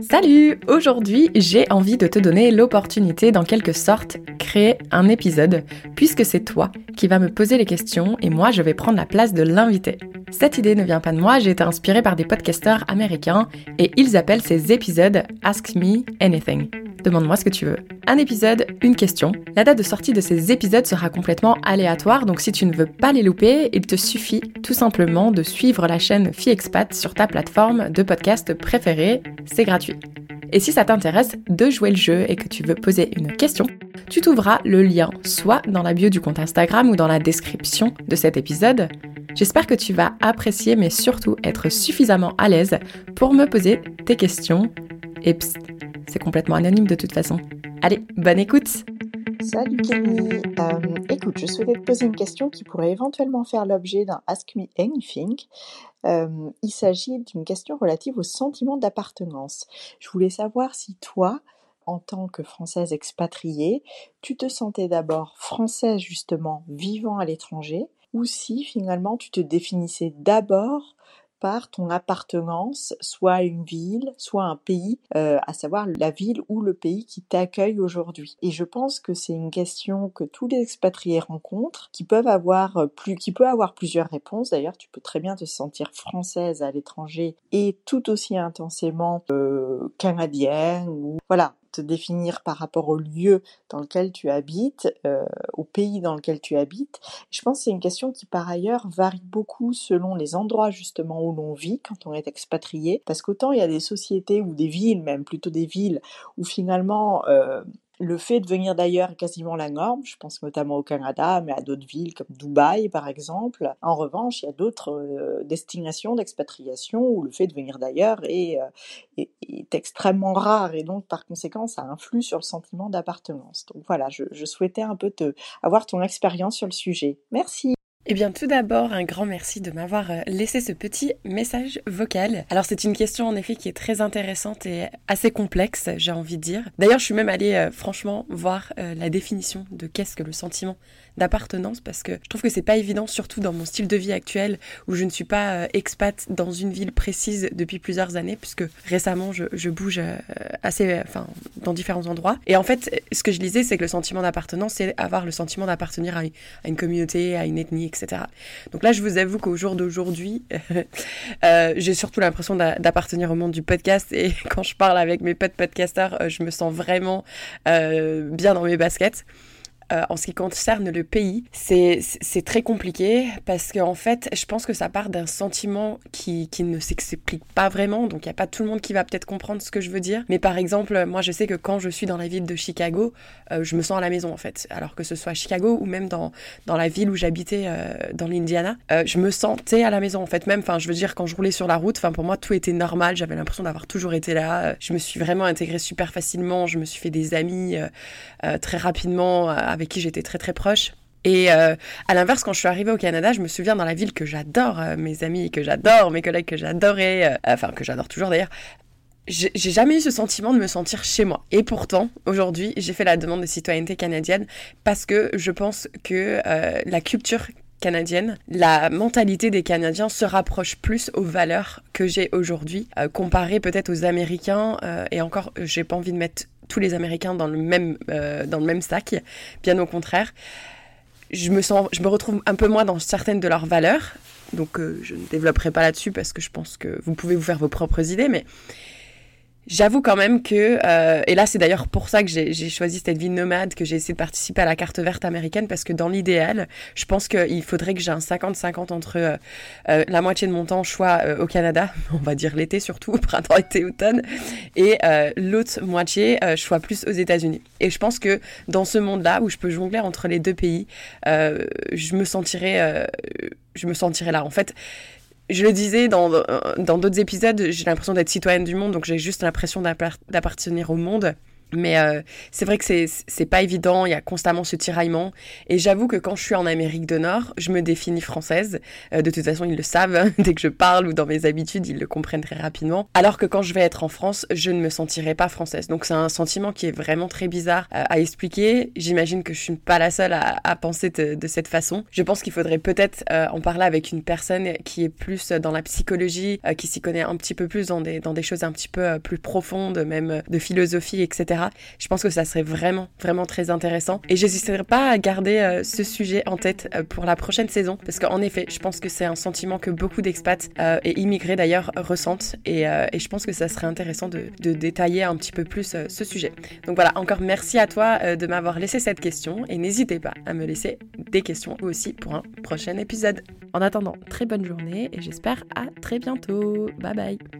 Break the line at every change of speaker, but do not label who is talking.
Salut Aujourd'hui, j'ai envie de te donner l'opportunité d'en quelque sorte créer un épisode, puisque c'est toi qui vas me poser les questions et moi je vais prendre la place de l'invité. Cette idée ne vient pas de moi, j'ai été inspirée par des podcasteurs américains et ils appellent ces épisodes Ask Me Anything. Demande-moi ce que tu veux. Un épisode, une question. La date de sortie de ces épisodes sera complètement aléatoire, donc si tu ne veux pas les louper, il te suffit tout simplement de suivre la chaîne FiExpat sur ta plateforme de podcast préférée. C'est gratuit. Et si ça t'intéresse de jouer le jeu et que tu veux poser une question, tu trouveras le lien soit dans la bio du compte Instagram ou dans la description de cet épisode. J'espère que tu vas apprécier mais surtout être suffisamment à l'aise pour me poser tes questions. Et psst, c'est complètement anonyme de toute façon. Allez, bonne écoute
Salut Camille. Euh, écoute, je souhaitais te poser une question qui pourrait éventuellement faire l'objet d'un Ask Me Anything. Euh, il s'agit d'une question relative au sentiment d'appartenance. Je voulais savoir si toi, en tant que Française expatriée, tu te sentais d'abord française justement vivant à l'étranger, ou si finalement tu te définissais d'abord par ton appartenance, soit à une ville, soit à un pays, euh, à savoir la ville ou le pays qui t'accueille aujourd'hui. Et je pense que c'est une question que tous les expatriés rencontrent, qui peuvent avoir euh, plus, qui peut avoir plusieurs réponses. D'ailleurs, tu peux très bien te sentir française à l'étranger et tout aussi intensément euh, canadienne ou voilà te définir par rapport au lieu dans lequel tu habites, euh, au pays dans lequel tu habites. Je pense que c'est une question qui par ailleurs varie beaucoup selon les endroits justement où l'on vit quand on est expatrié, parce qu'autant il y a des sociétés ou des villes, même plutôt des villes, où finalement euh, le fait de venir d'ailleurs est quasiment la norme, je pense notamment au Canada, mais à d'autres villes comme Dubaï par exemple. En revanche, il y a d'autres euh, destinations d'expatriation où le fait de venir d'ailleurs est, euh, est, extrêmement rare et donc par conséquent ça influe sur le sentiment d'appartenance. Donc voilà, je, je souhaitais un peu te, avoir ton expérience sur le sujet. Merci.
Eh bien, tout d'abord, un grand merci de m'avoir euh, laissé ce petit message vocal. Alors, c'est une question en effet qui est très intéressante et assez complexe, j'ai envie de dire. D'ailleurs, je suis même allée euh, franchement voir euh, la définition de qu'est-ce que le sentiment d'appartenance parce que je trouve que c'est pas évident, surtout dans mon style de vie actuel où je ne suis pas expat dans une ville précise depuis plusieurs années, puisque récemment je, bouge assez, enfin, dans différents endroits. Et en fait, ce que je lisais, c'est que le sentiment d'appartenance, c'est avoir le sentiment d'appartenir à, à une communauté, à une ethnie, etc. Donc là, je vous avoue qu'au jour d'aujourd'hui, euh, j'ai surtout l'impression d'appartenir au monde du podcast et quand je parle avec mes potes podcasteurs, euh, je me sens vraiment euh, bien dans mes baskets. Euh, en ce qui concerne le pays, c'est très compliqué parce qu'en en fait, je pense que ça part d'un sentiment qui, qui ne s'explique pas vraiment. Donc, il n'y a pas tout le monde qui va peut-être comprendre ce que je veux dire. Mais par exemple, moi, je sais que quand je suis dans la ville de Chicago, euh, je me sens à la maison en fait. Alors que ce soit à Chicago ou même dans, dans la ville où j'habitais euh, dans l'Indiana, je me sentais à la maison en fait. Même, enfin, je veux dire, quand je roulais sur la route, enfin, pour moi, tout était normal. J'avais l'impression d'avoir toujours été là. Je me suis vraiment intégrée super facilement. Je me suis fait des amis très rapidement avec qui j'étais très très proche. Et euh, à l'inverse, quand je suis arrivée au Canada, je me souviens dans la ville que j'adore, euh, mes amis que j'adore, mes collègues que j'adorais, euh, enfin que j'adore toujours d'ailleurs, j'ai jamais eu ce sentiment de me sentir chez moi. Et pourtant, aujourd'hui, j'ai fait la demande de citoyenneté canadienne parce que je pense que la culture canadienne, la mentalité des Canadiens se rapproche plus aux valeurs que j'ai aujourd'hui, comparé peut-être aux Américains. et encore, j'ai pas envie de mettre tous les Américains dans le même, euh, dans le même sac, bien au contraire. Je me, sens, je me retrouve un peu moins dans certaines de leurs valeurs, donc euh, je ne développerai pas là-dessus parce que je pense que vous pouvez vous faire vos propres idées, mais J'avoue quand même que, euh, et là c'est d'ailleurs pour ça que j'ai choisi cette vie nomade, que j'ai essayé de participer à la carte verte américaine, parce que dans l'idéal, je pense qu'il faudrait que j'ai un 50-50 entre euh, euh, la moitié de mon temps soit au Canada, on va dire l'été surtout, printemps, été, automne, et l'autre moitié, je sois plus aux États-Unis. Et je pense que dans ce monde-là, où je peux jongler entre les deux pays, je me sentirais je me sentirais là. En fait, je le disais dans d'autres épisodes, j'ai l'impression d'être citoyenne du monde, donc j'ai juste l'impression d'appartenir au monde. Mais euh, c'est vrai que c'est pas évident, il y a constamment ce tiraillement. Et j'avoue que quand je suis en Amérique du Nord, je me définis française. Euh, de toute façon, ils le savent. Hein. Dès que je parle ou dans mes habitudes, ils le comprennent très rapidement. Alors que quand je vais être en France, je ne me sentirai pas française. Donc c'est un sentiment qui est vraiment très bizarre euh, à expliquer. J'imagine que je suis pas la seule à, à penser de, de, cette façon. Je pense qu'il faudrait peut-être en parler avec une personne qui est plus dans la psychologie, qui s'y connaît un petit peu plus dans des, dans des choses un petit peu plus profondes, même de philosophie, etc je pense que ça serait vraiment, vraiment très intéressant. Et j'hésiterai pas à garder euh, ce sujet en tête euh, pour la prochaine saison, parce qu'en effet, je pense que c'est un sentiment que beaucoup d'expats euh, et immigrés d'ailleurs ressentent. Et, je pense que ça serait intéressant de, détailler un petit peu plus ce sujet. Donc voilà, encore merci à toi de m'avoir laissé cette question et n'hésitez pas à me laisser des questions aussi pour un prochain épisode. En attendant, très bonne journée et j'espère à très bientôt. Bye bye